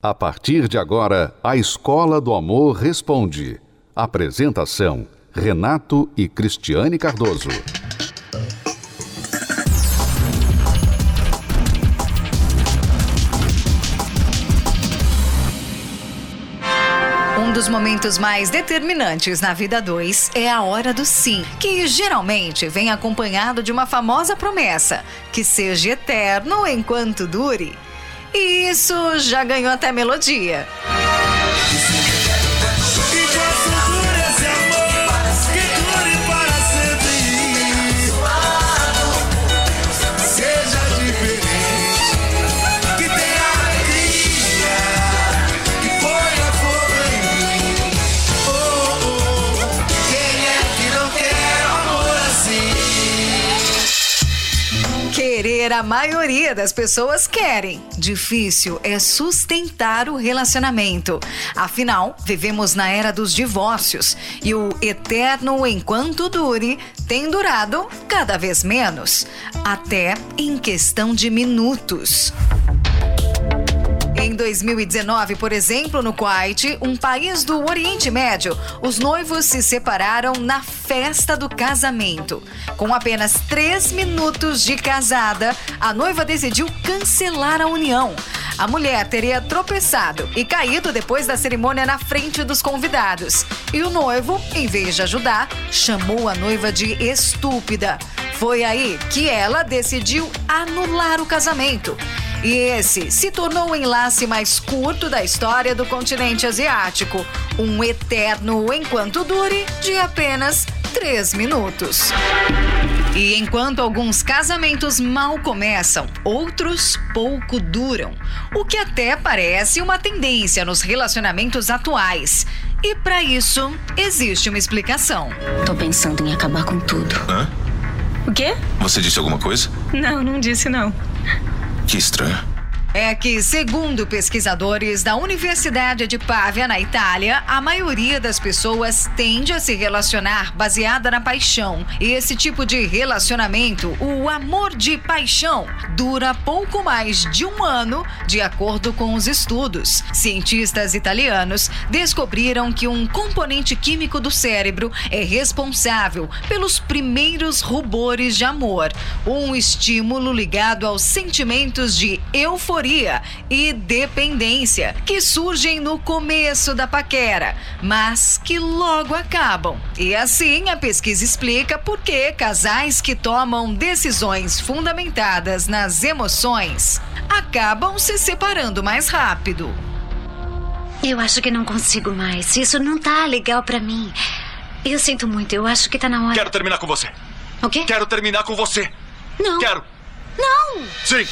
A partir de agora, a Escola do Amor Responde. Apresentação: Renato e Cristiane Cardoso. Um dos momentos mais determinantes na vida dois é a hora do sim, que geralmente vem acompanhado de uma famosa promessa: que seja eterno enquanto dure. Isso já ganhou até melodia. Querer a maioria das pessoas querem. Difícil é sustentar o relacionamento. Afinal, vivemos na era dos divórcios e o eterno enquanto dure tem durado cada vez menos, até em questão de minutos. Em 2019, por exemplo, no Kuwait, um país do Oriente Médio, os noivos se separaram na festa do casamento. Com apenas três minutos de casada, a noiva decidiu cancelar a união. A mulher teria tropeçado e caído depois da cerimônia na frente dos convidados. E o noivo, em vez de ajudar, chamou a noiva de estúpida. Foi aí que ela decidiu anular o casamento. E esse se tornou o enlace mais curto da história do continente asiático. Um eterno enquanto dure de apenas três minutos. E enquanto alguns casamentos mal começam, outros pouco duram. O que até parece uma tendência nos relacionamentos atuais. E para isso, existe uma explicação. Tô pensando em acabar com tudo. Hã? O quê? Você disse alguma coisa? Não, não disse não. Que estranho. É que, segundo pesquisadores da Universidade de Pávia, na Itália, a maioria das pessoas tende a se relacionar baseada na paixão. E esse tipo de relacionamento, o amor de paixão, dura pouco mais de um ano, de acordo com os estudos. Cientistas italianos descobriram que um componente químico do cérebro é responsável pelos primeiros rubores de amor, um estímulo ligado aos sentimentos de euforia e dependência que surgem no começo da paquera, mas que logo acabam. E assim a pesquisa explica por que casais que tomam decisões fundamentadas nas emoções acabam se separando mais rápido. Eu acho que não consigo mais. Isso não tá legal para mim. Eu sinto muito. Eu acho que tá na hora. Quero terminar com você. O quê? Quero terminar com você. Não. Quero. Não! Sim.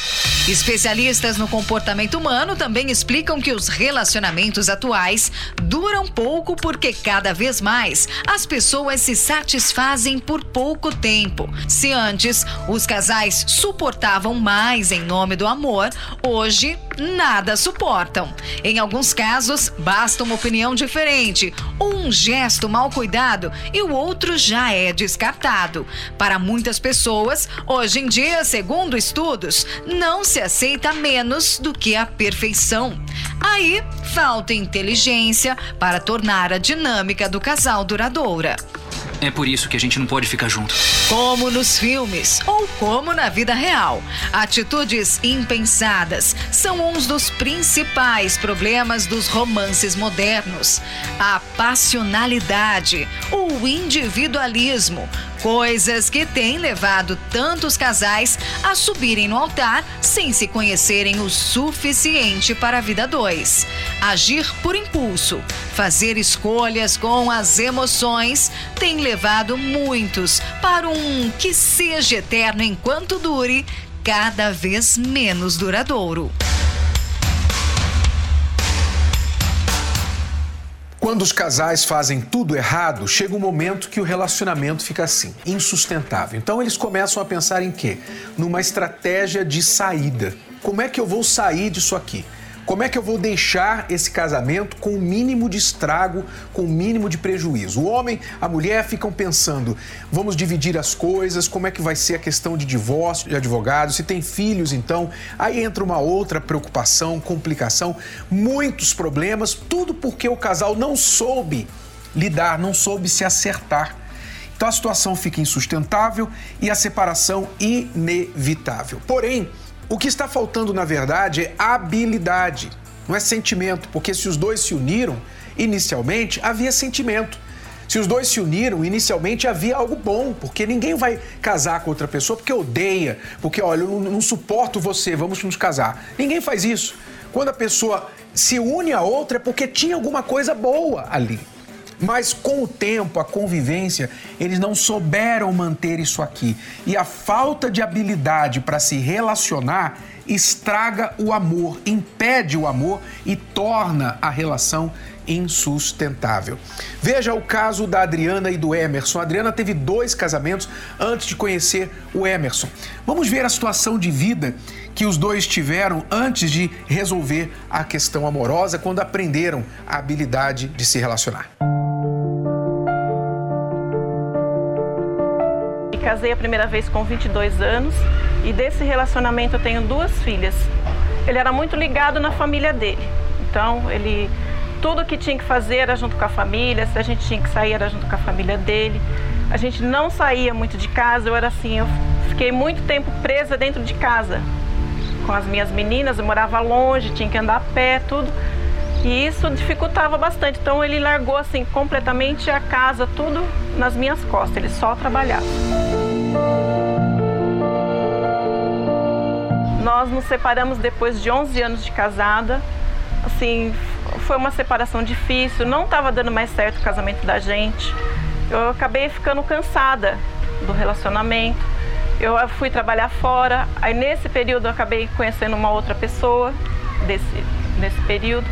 Especialistas no comportamento humano também explicam que os relacionamentos atuais duram pouco porque cada vez mais as pessoas se satisfazem por pouco tempo. Se antes os casais suportavam mais em nome do amor, hoje nada suportam. Em alguns casos, basta uma opinião diferente um gesto mal cuidado e o outro já é descartado. Para muitas pessoas, hoje em dia, segundo estudos, não se aceita menos do que a perfeição. Aí falta inteligência para tornar a dinâmica do casal duradoura. É por isso que a gente não pode ficar junto. Como nos filmes ou como na vida real, atitudes impensadas são um dos principais problemas dos romances modernos. A passionalidade, o individualismo, coisas que têm levado tantos casais a subirem no altar sem se conhecerem o suficiente para a vida dois. Agir por impulso, fazer escolhas com as emoções tem levado muitos para um que seja eterno enquanto dure, cada vez menos duradouro. Quando os casais fazem tudo errado, chega um momento que o relacionamento fica assim, insustentável. Então eles começam a pensar em quê? Numa estratégia de saída. Como é que eu vou sair disso aqui? Como é que eu vou deixar esse casamento com o mínimo de estrago, com o mínimo de prejuízo? O homem, a mulher ficam pensando: vamos dividir as coisas, como é que vai ser a questão de divórcio de advogado, se tem filhos, então. Aí entra uma outra preocupação, complicação, muitos problemas, tudo porque o casal não soube lidar, não soube se acertar. Então a situação fica insustentável e a separação inevitável. Porém, o que está faltando na verdade é habilidade, não é sentimento, porque se os dois se uniram, inicialmente havia sentimento. Se os dois se uniram, inicialmente havia algo bom, porque ninguém vai casar com outra pessoa porque odeia, porque olha, eu não, não suporto você, vamos nos casar. Ninguém faz isso. Quando a pessoa se une a outra é porque tinha alguma coisa boa ali. Mas com o tempo, a convivência, eles não souberam manter isso aqui. E a falta de habilidade para se relacionar estraga o amor, impede o amor e torna a relação insustentável. Veja o caso da Adriana e do Emerson. A Adriana teve dois casamentos antes de conhecer o Emerson. Vamos ver a situação de vida que os dois tiveram antes de resolver a questão amorosa, quando aprenderam a habilidade de se relacionar. Casei a primeira vez com 22 anos e desse relacionamento eu tenho duas filhas. Ele era muito ligado na família dele. Então, ele tudo que tinha que fazer era junto com a família, se a gente tinha que sair era junto com a família dele. A gente não saía muito de casa, eu era assim, eu fiquei muito tempo presa dentro de casa com as minhas meninas, eu morava longe, tinha que andar a pé, tudo. E isso dificultava bastante. Então ele largou assim completamente a casa, tudo nas minhas costas, ele só trabalhava. Nós nos separamos depois de 11 anos de casada. Assim, foi uma separação difícil, não estava dando mais certo o casamento da gente. Eu acabei ficando cansada do relacionamento. Eu fui trabalhar fora, aí nesse período eu acabei conhecendo uma outra pessoa desse, nesse período.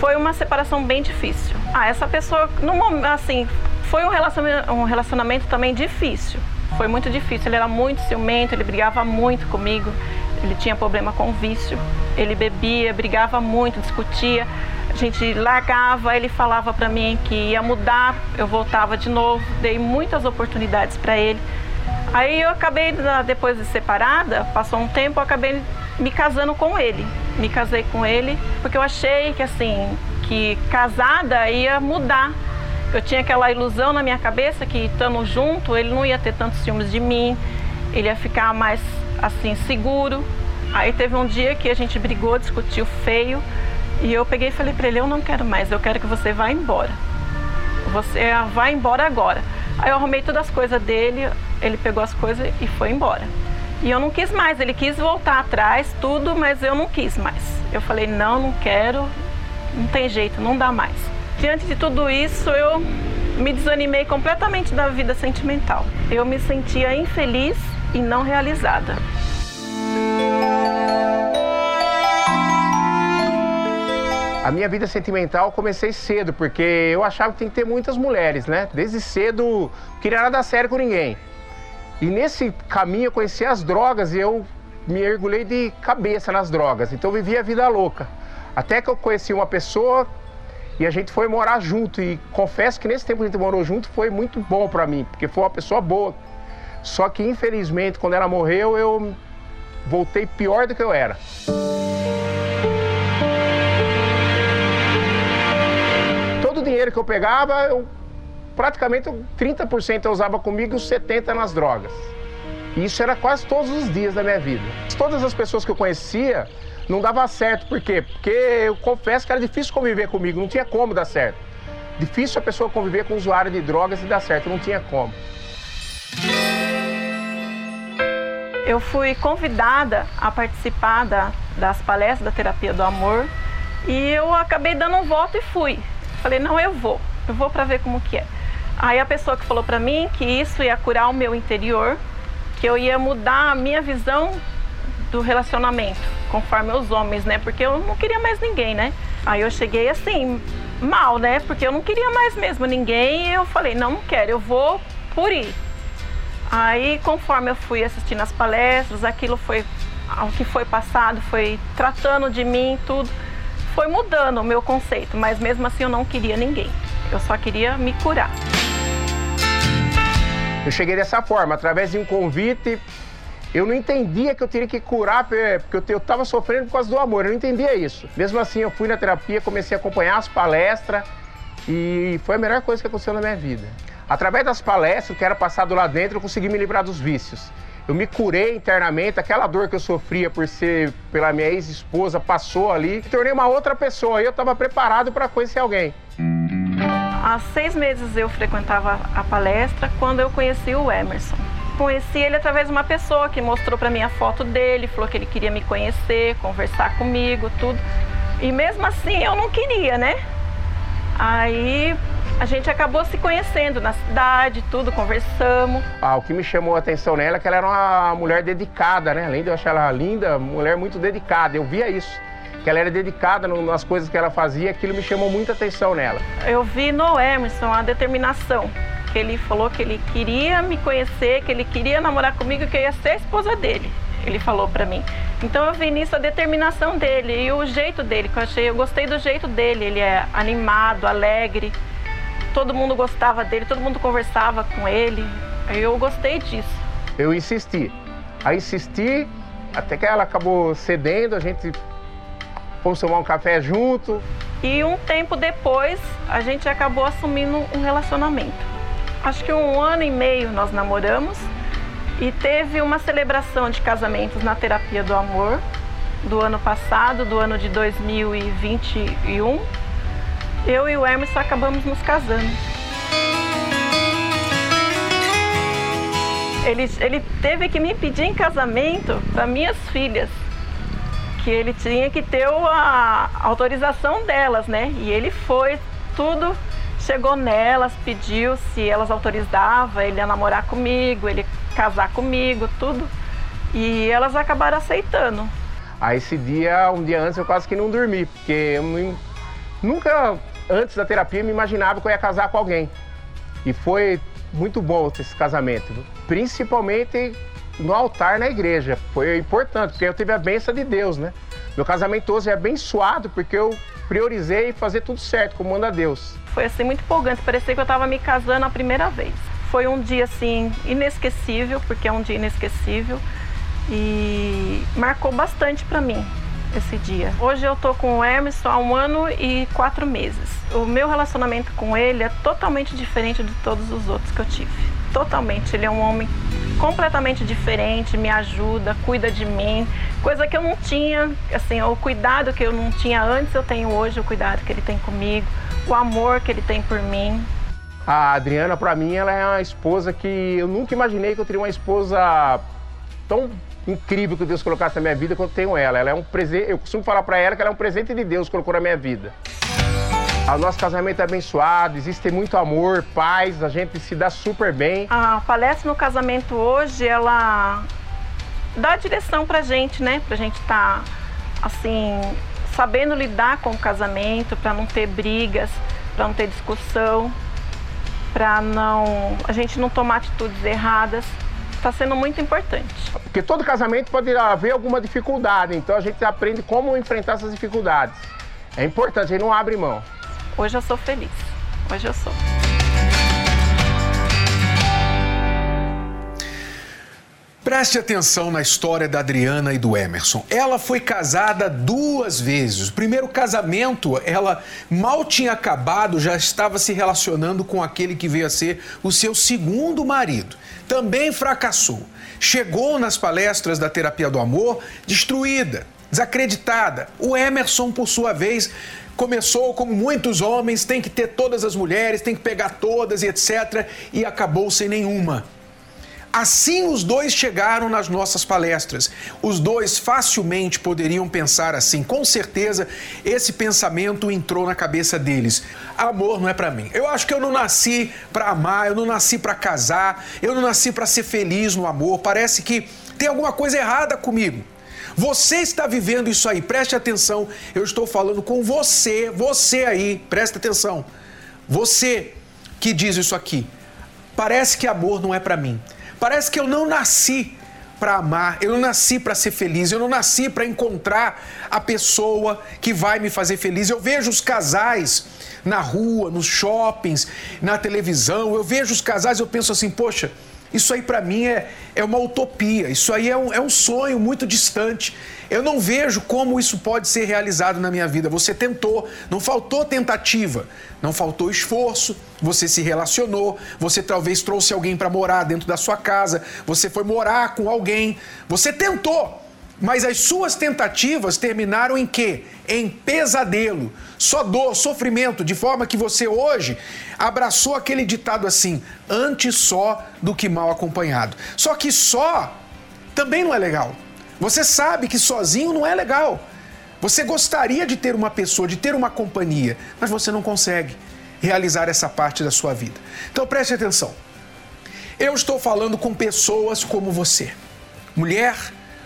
Foi uma separação bem difícil. Ah, essa pessoa, no momento, assim, foi um relacionamento, um relacionamento também difícil. Foi muito difícil. Ele era muito ciumento, ele brigava muito comigo. Ele tinha problema com vício. Ele bebia, brigava muito, discutia. A gente largava, ele falava para mim que ia mudar, eu voltava de novo. Dei muitas oportunidades para ele. Aí eu acabei, depois de separada, passou um tempo, eu acabei me casando com ele. Me casei com ele porque eu achei que assim, que casada ia mudar eu tinha aquela ilusão na minha cabeça que estando junto, ele não ia ter tantos ciúmes de mim, ele ia ficar mais assim seguro. Aí teve um dia que a gente brigou, discutiu feio, e eu peguei e falei para ele: "Eu não quero mais, eu quero que você vá embora. Você vai embora agora". Aí eu arrumei todas as coisas dele, ele pegou as coisas e foi embora. E eu não quis mais, ele quis voltar atrás, tudo, mas eu não quis mais. Eu falei: "Não, não quero, não tem jeito, não dá mais". Diante de tudo isso, eu me desanimei completamente da vida sentimental. Eu me sentia infeliz e não realizada. A minha vida sentimental comecei cedo, porque eu achava que tem que ter muitas mulheres, né? Desde cedo, queria nada sério com ninguém. E nesse caminho eu conheci as drogas e eu me mergulhei de cabeça nas drogas. Então eu vivia a vida louca. Até que eu conheci uma pessoa e a gente foi morar junto. E confesso que nesse tempo que a gente morou junto foi muito bom para mim, porque foi uma pessoa boa. Só que infelizmente, quando ela morreu, eu voltei pior do que eu era. Todo o dinheiro que eu pegava, eu praticamente 30% eu usava comigo e os 70% nas drogas. E isso era quase todos os dias da minha vida. Todas as pessoas que eu conhecia, não dava certo. Por quê? Porque eu confesso que era difícil conviver comigo, não tinha como dar certo. Difícil a pessoa conviver com um usuário de drogas e dar certo, não tinha como. Eu fui convidada a participar da, das palestras da terapia do amor e eu acabei dando um voto e fui. Falei, não, eu vou, eu vou para ver como que é. Aí a pessoa que falou para mim que isso ia curar o meu interior, que eu ia mudar a minha visão do relacionamento, conforme os homens, né? Porque eu não queria mais ninguém, né? Aí eu cheguei assim, mal, né? Porque eu não queria mais mesmo ninguém e eu falei, não, não quero, eu vou por ir. Aí, conforme eu fui assistindo as palestras, aquilo foi, o que foi passado foi tratando de mim, tudo. foi mudando o meu conceito, mas mesmo assim eu não queria ninguém. Eu só queria me curar. Eu cheguei dessa forma, através de um convite. Eu não entendia que eu teria que curar, porque eu estava sofrendo por causa do amor, eu não entendia isso. Mesmo assim, eu fui na terapia, comecei a acompanhar as palestras e foi a melhor coisa que aconteceu na minha vida. Através das palestras, que era passado lá dentro, eu consegui me livrar dos vícios. Eu me curei internamente, aquela dor que eu sofria por ser pela minha ex-esposa passou ali, me tornei uma outra pessoa e eu estava preparado para conhecer alguém. Há seis meses eu frequentava a palestra quando eu conheci o Emerson. Conheci ele através de uma pessoa que mostrou para mim a foto dele, falou que ele queria me conhecer, conversar comigo, tudo. E mesmo assim eu não queria, né? Aí a gente acabou se conhecendo na cidade, tudo, conversamos. Ah, o que me chamou a atenção nela é que ela era uma mulher dedicada, né? Além de eu achar ela linda, mulher muito dedicada. Eu via isso que ela era dedicada nas coisas que ela fazia, aquilo me chamou muita atenção nela. Eu vi no Emerson a determinação, que ele falou que ele queria me conhecer, que ele queria namorar comigo, que eu ia ser a esposa dele. Ele falou para mim. Então eu vi nisso a determinação dele e o jeito dele, que eu achei, eu gostei do jeito dele. Ele é animado, alegre. Todo mundo gostava dele, todo mundo conversava com ele. Eu gostei disso. Eu insisti. Aí insisti, até que ela acabou cedendo, a gente fomos tomar um café junto. E um tempo depois, a gente acabou assumindo um relacionamento. Acho que um ano e meio nós namoramos e teve uma celebração de casamentos na terapia do amor do ano passado, do ano de 2021. Eu e o Emerson acabamos nos casando. Ele, ele teve que me pedir em casamento para minhas filhas que ele tinha que ter a autorização delas, né? E ele foi, tudo chegou nelas, pediu se elas autorizavam ele a namorar comigo, ele casar comigo, tudo. E elas acabaram aceitando. Aí esse dia, um dia antes, eu quase que não dormi, porque eu nunca antes da terapia me imaginava que eu ia casar com alguém. E foi muito bom esse casamento, principalmente no altar na igreja. Foi importante, porque eu tive a benção de Deus, né? Meu casamento hoje é abençoado porque eu priorizei fazer tudo certo, como manda Deus. Foi assim muito empolgante, parecia que eu estava me casando a primeira vez. Foi um dia assim inesquecível, porque é um dia inesquecível e marcou bastante para mim esse dia. Hoje eu tô com o Emerson há um ano e quatro meses. O meu relacionamento com ele é totalmente diferente de todos os outros que eu tive. Totalmente. Ele é um homem completamente diferente, me ajuda, cuida de mim, coisa que eu não tinha, assim, o cuidado que eu não tinha antes, eu tenho hoje, o cuidado que ele tem comigo, o amor que ele tem por mim. A Adriana, para mim, ela é uma esposa que eu nunca imaginei que eu teria uma esposa tão incrível que Deus colocasse na minha vida quanto tenho ela. Ela é um presente, eu costumo falar para ela que ela é um presente de Deus que colocou na minha vida. O nosso casamento é abençoado, existe muito amor, paz, a gente se dá super bem. A palestra no casamento hoje, ela dá direção pra gente, né? Pra gente estar, tá, assim, sabendo lidar com o casamento, para não ter brigas, para não ter discussão, para não a gente não tomar atitudes erradas. Está sendo muito importante. Porque todo casamento pode haver alguma dificuldade, então a gente aprende como enfrentar essas dificuldades. É importante, a gente não abre mão. Hoje eu sou feliz. Hoje eu sou. Preste atenção na história da Adriana e do Emerson. Ela foi casada duas vezes. O primeiro casamento, ela mal tinha acabado, já estava se relacionando com aquele que veio a ser o seu segundo marido. Também fracassou. Chegou nas palestras da terapia do amor destruída, desacreditada. O Emerson, por sua vez, começou como muitos homens, tem que ter todas as mulheres, tem que pegar todas e etc. E acabou sem nenhuma. Assim os dois chegaram nas nossas palestras. Os dois facilmente poderiam pensar assim. Com certeza esse pensamento entrou na cabeça deles. Amor não é para mim. Eu acho que eu não nasci para amar, eu não nasci para casar, eu não nasci para ser feliz no amor. Parece que tem alguma coisa errada comigo. Você está vivendo isso aí, preste atenção. Eu estou falando com você, você aí, preste atenção. Você que diz isso aqui. Parece que amor não é para mim. Parece que eu não nasci para amar, eu não nasci para ser feliz, eu não nasci para encontrar a pessoa que vai me fazer feliz. Eu vejo os casais na rua, nos shoppings, na televisão, eu vejo os casais, eu penso assim, poxa, isso aí para mim é, é uma utopia, isso aí é um, é um sonho muito distante. Eu não vejo como isso pode ser realizado na minha vida. Você tentou, não faltou tentativa, não faltou esforço, você se relacionou, você talvez trouxe alguém para morar dentro da sua casa, você foi morar com alguém, você tentou. Mas as suas tentativas terminaram em quê? Em pesadelo, só dor, sofrimento, de forma que você hoje abraçou aquele ditado assim: antes só do que mal acompanhado. Só que só também não é legal. Você sabe que sozinho não é legal. Você gostaria de ter uma pessoa, de ter uma companhia, mas você não consegue realizar essa parte da sua vida. Então preste atenção. Eu estou falando com pessoas como você, mulher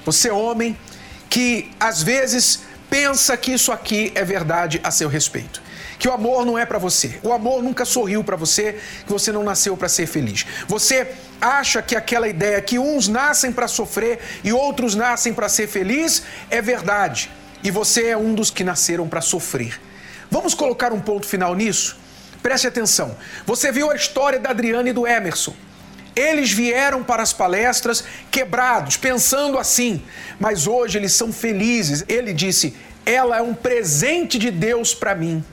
você, homem, que às vezes pensa que isso aqui é verdade a seu respeito. Que o amor não é para você. O amor nunca sorriu para você, que você não nasceu para ser feliz. Você acha que aquela ideia que uns nascem para sofrer e outros nascem para ser feliz é verdade. E você é um dos que nasceram para sofrer. Vamos colocar um ponto final nisso? Preste atenção. Você viu a história da Adriana e do Emerson. Eles vieram para as palestras quebrados, pensando assim, mas hoje eles são felizes. Ele disse: Ela é um presente de Deus para mim.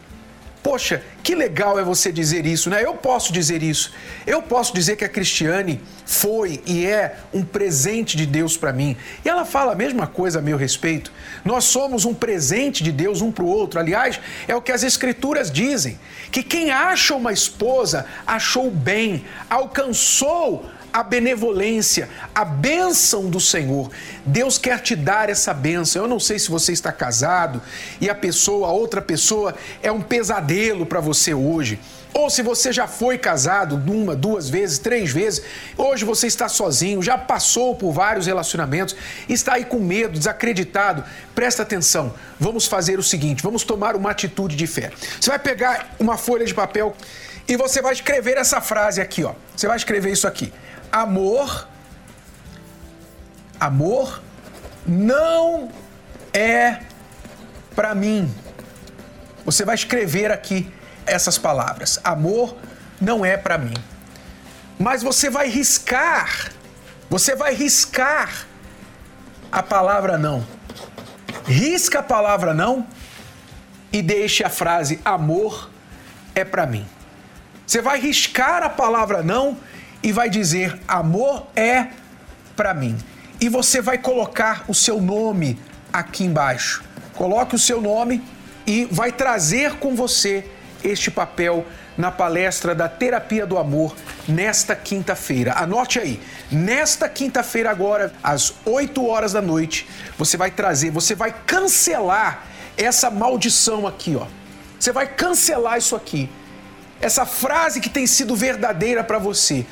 Poxa, que legal é você dizer isso, né? Eu posso dizer isso. Eu posso dizer que a Cristiane foi e é um presente de Deus para mim. E ela fala a mesma coisa a meu respeito. Nós somos um presente de Deus um para o outro. Aliás, é o que as Escrituras dizem: que quem acha uma esposa achou bem, alcançou a benevolência, a bênção do Senhor. Deus quer te dar essa bênção. Eu não sei se você está casado e a pessoa, a outra pessoa, é um pesadelo para você hoje. Ou se você já foi casado uma, duas vezes, três vezes, hoje você está sozinho, já passou por vários relacionamentos, está aí com medo, desacreditado. Presta atenção, vamos fazer o seguinte: vamos tomar uma atitude de fé. Você vai pegar uma folha de papel e você vai escrever essa frase aqui, ó. Você vai escrever isso aqui amor, amor não é para mim. Você vai escrever aqui essas palavras. Amor não é para mim. Mas você vai riscar, você vai riscar a palavra não. Risca a palavra não e deixe a frase amor é para mim. Você vai riscar a palavra não e vai dizer: amor é para mim. E você vai colocar o seu nome aqui embaixo. Coloque o seu nome e vai trazer com você este papel na palestra da Terapia do Amor nesta quinta-feira. Anote aí, nesta quinta-feira agora, às 8 horas da noite, você vai trazer, você vai cancelar essa maldição aqui, ó. Você vai cancelar isso aqui. Essa frase que tem sido verdadeira para você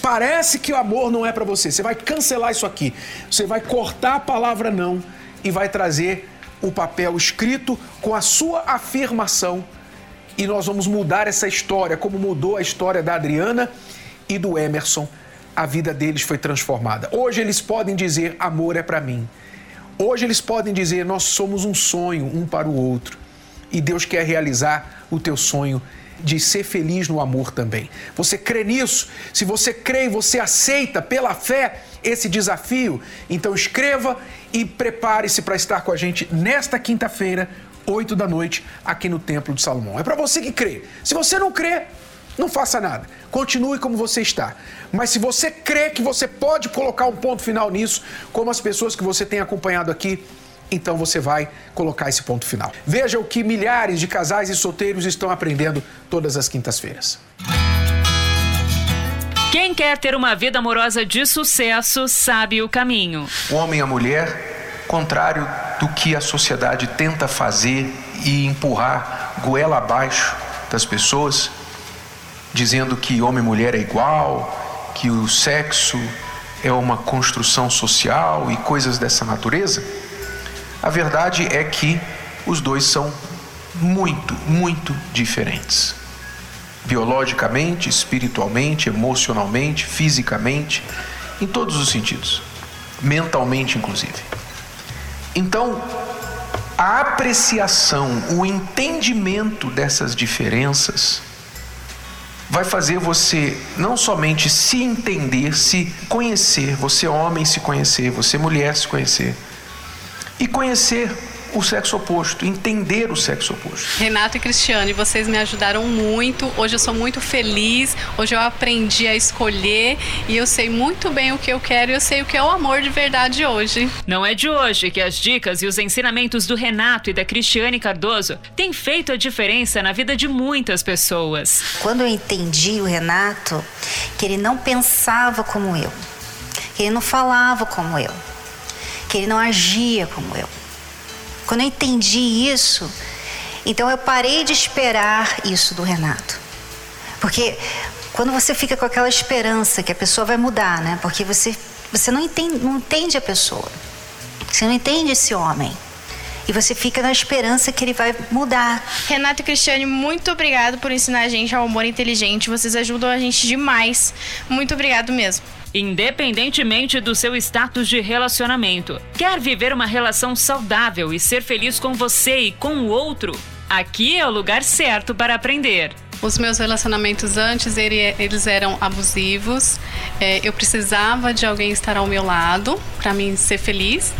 parece que o amor não é para você. Você vai cancelar isso aqui. Você vai cortar a palavra não e vai trazer o papel escrito com a sua afirmação. E nós vamos mudar essa história, como mudou a história da Adriana e do Emerson. A vida deles foi transformada. Hoje eles podem dizer: amor é para mim. Hoje eles podem dizer: nós somos um sonho um para o outro. E Deus quer realizar o teu sonho de ser feliz no amor também. Você crê nisso? Se você crê e você aceita pela fé esse desafio, então escreva e prepare-se para estar com a gente nesta quinta-feira, 8 da noite, aqui no Templo de Salomão. É para você que crê. Se você não crê, não faça nada. Continue como você está. Mas se você crê que você pode colocar um ponto final nisso, como as pessoas que você tem acompanhado aqui, então você vai colocar esse ponto final. Veja o que milhares de casais e solteiros estão aprendendo todas as quintas-feiras. Quem quer ter uma vida amorosa de sucesso sabe o caminho. O homem e a mulher, contrário do que a sociedade tenta fazer e empurrar goela abaixo das pessoas, dizendo que homem e mulher é igual, que o sexo é uma construção social e coisas dessa natureza a verdade é que os dois são muito, muito diferentes. Biologicamente, espiritualmente, emocionalmente, fisicamente, em todos os sentidos. mentalmente inclusive. Então, a apreciação, o entendimento dessas diferenças vai fazer você não somente se entender, se conhecer, você homem se conhecer, você mulher se conhecer, e conhecer o sexo oposto, entender o sexo oposto. Renato e Cristiane, vocês me ajudaram muito. Hoje eu sou muito feliz. Hoje eu aprendi a escolher e eu sei muito bem o que eu quero e eu sei o que é o amor de verdade hoje. Não é de hoje que as dicas e os ensinamentos do Renato e da Cristiane Cardoso têm feito a diferença na vida de muitas pessoas. Quando eu entendi o Renato, que ele não pensava como eu, que ele não falava como eu, que ele não agia como eu quando eu entendi isso, então eu parei de esperar isso do Renato. Porque quando você fica com aquela esperança que a pessoa vai mudar, né? Porque você, você não, entende, não entende a pessoa. Você não entende esse homem. E você fica na esperança que ele vai mudar. Renato e Cristiane, muito obrigado por ensinar a gente ao amor inteligente. Vocês ajudam a gente demais. Muito obrigado mesmo independentemente do seu status de relacionamento. Quer viver uma relação saudável e ser feliz com você e com o outro? Aqui é o lugar certo para aprender. Os meus relacionamentos antes, eles eram abusivos. É, eu precisava de alguém estar ao meu lado para mim ser feliz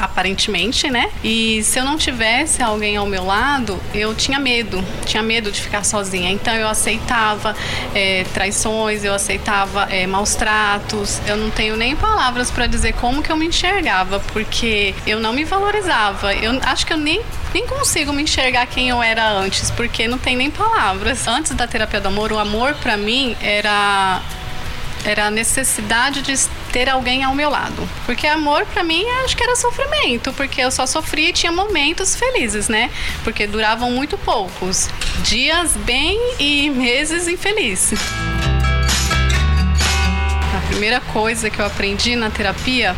aparentemente, né? E se eu não tivesse alguém ao meu lado, eu tinha medo, tinha medo de ficar sozinha. Então eu aceitava é, traições, eu aceitava é, maus tratos. Eu não tenho nem palavras para dizer como que eu me enxergava, porque eu não me valorizava. Eu acho que eu nem nem consigo me enxergar quem eu era antes, porque não tem nem palavras. Antes da terapia do amor, o amor para mim era era a necessidade de ter alguém ao meu lado. Porque amor para mim acho que era sofrimento, porque eu só sofria e tinha momentos felizes, né? Porque duravam muito poucos. Dias bem e meses infelizes. A primeira coisa que eu aprendi na terapia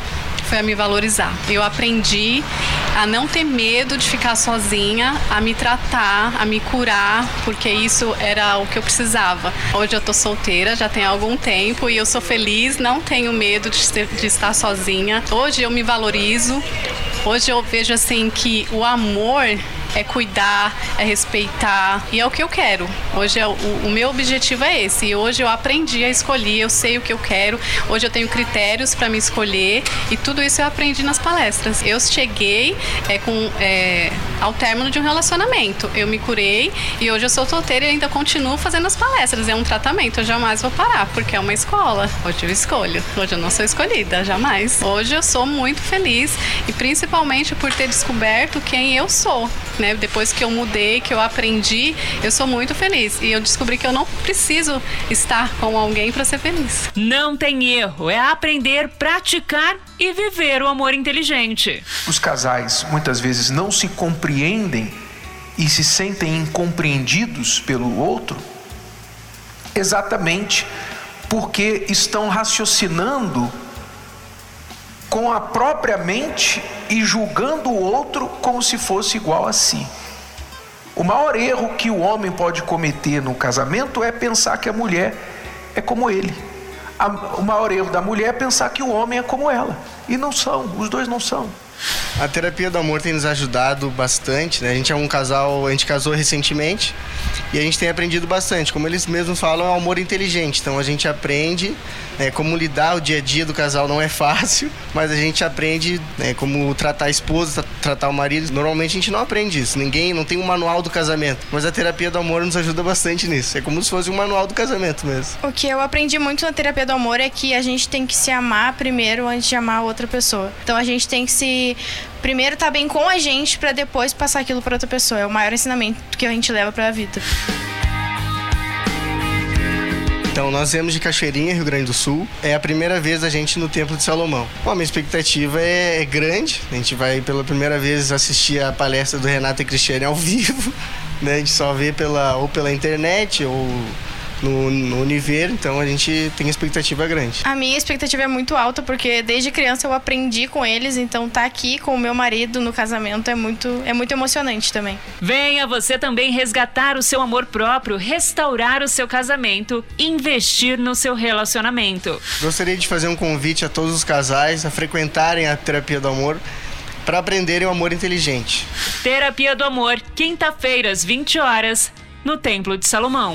foi a me valorizar. Eu aprendi a não ter medo de ficar sozinha, a me tratar, a me curar, porque isso era o que eu precisava. Hoje eu tô solteira, já tem algum tempo e eu sou feliz, não tenho medo de, ser, de estar sozinha. Hoje eu me valorizo. Hoje eu vejo assim que o amor é cuidar, é respeitar e é o que eu quero. Hoje é o, o, meu objetivo é esse. E hoje eu aprendi a escolher, eu sei o que eu quero. Hoje eu tenho critérios para me escolher e tudo isso eu aprendi nas palestras. Eu cheguei é, com é, ao término de um relacionamento. Eu me curei e hoje eu sou solteira e ainda continuo fazendo as palestras. É um tratamento, eu jamais vou parar, porque é uma escola. Hoje eu escolho. Hoje eu não sou escolhida, jamais. Hoje eu sou muito feliz e principalmente por ter descoberto quem eu sou né? Depois que eu mudei, que eu aprendi, eu sou muito feliz. E eu descobri que eu não preciso estar com alguém para ser feliz. Não tem erro, é aprender, praticar e viver o amor inteligente. Os casais muitas vezes não se compreendem e se sentem incompreendidos pelo outro exatamente porque estão raciocinando com a própria mente e julgando o outro como se fosse igual a si. O maior erro que o homem pode cometer no casamento é pensar que a mulher é como ele. o maior erro da mulher é pensar que o homem é como ela. E não são, os dois não são. A terapia do amor tem nos ajudado bastante, né? A gente é um casal, a gente casou recentemente e a gente tem aprendido bastante. Como eles mesmos falam, é um amor inteligente. Então a gente aprende né, como lidar o dia a dia do casal não é fácil, mas a gente aprende né, como tratar a esposa, tratar o marido. Normalmente a gente não aprende isso. Ninguém não tem um manual do casamento, mas a terapia do amor nos ajuda bastante nisso. É como se fosse um manual do casamento mesmo. O que eu aprendi muito na terapia do amor é que a gente tem que se amar primeiro antes de amar outra pessoa. Então a gente tem que se primeiro tá bem com a gente para depois passar aquilo para outra pessoa. É o maior ensinamento que a gente leva para a vida. Então, nós viemos de Cachoeirinha, Rio Grande do Sul. É a primeira vez a gente no Templo de Salomão. Bom, a minha expectativa é, é grande. A gente vai pela primeira vez assistir a palestra do Renato e Cristiane ao vivo. Né? A gente só vê pela, ou pela internet ou no, no Univer, então a gente tem expectativa grande. A minha expectativa é muito alta, porque desde criança eu aprendi com eles, então tá aqui com o meu marido no casamento é muito, é muito emocionante também. Venha você também resgatar o seu amor próprio, restaurar o seu casamento, investir no seu relacionamento. Gostaria de fazer um convite a todos os casais a frequentarem a terapia do amor para aprenderem o amor inteligente. Terapia do Amor, quinta-feira às 20 horas, no Templo de Salomão.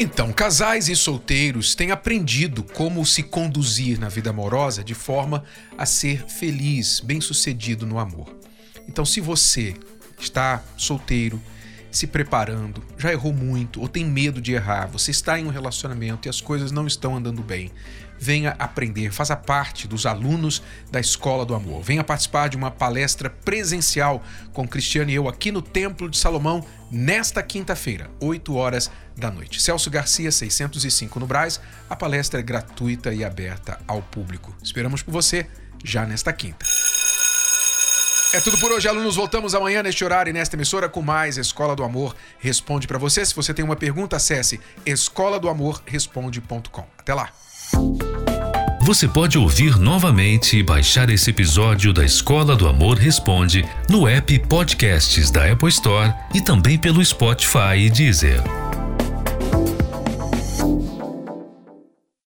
Então, casais e solteiros têm aprendido como se conduzir na vida amorosa de forma a ser feliz, bem-sucedido no amor. Então, se você está solteiro, se preparando, já errou muito ou tem medo de errar, você está em um relacionamento e as coisas não estão andando bem, venha aprender, faça parte dos alunos da Escola do Amor. Venha participar de uma palestra presencial com Cristiano e eu aqui no Templo de Salomão nesta quinta-feira, 8 horas da noite. Celso Garcia, 605 no Braz. A palestra é gratuita e aberta ao público. Esperamos por você já nesta quinta. É tudo por hoje, alunos. Voltamos amanhã neste horário e nesta emissora com mais Escola do Amor Responde para você. Se você tem uma pergunta, acesse escola do amor responde.com. Até lá. Você pode ouvir novamente e baixar esse episódio da Escola do Amor Responde no app Podcasts da Apple Store e também pelo Spotify e Deezer.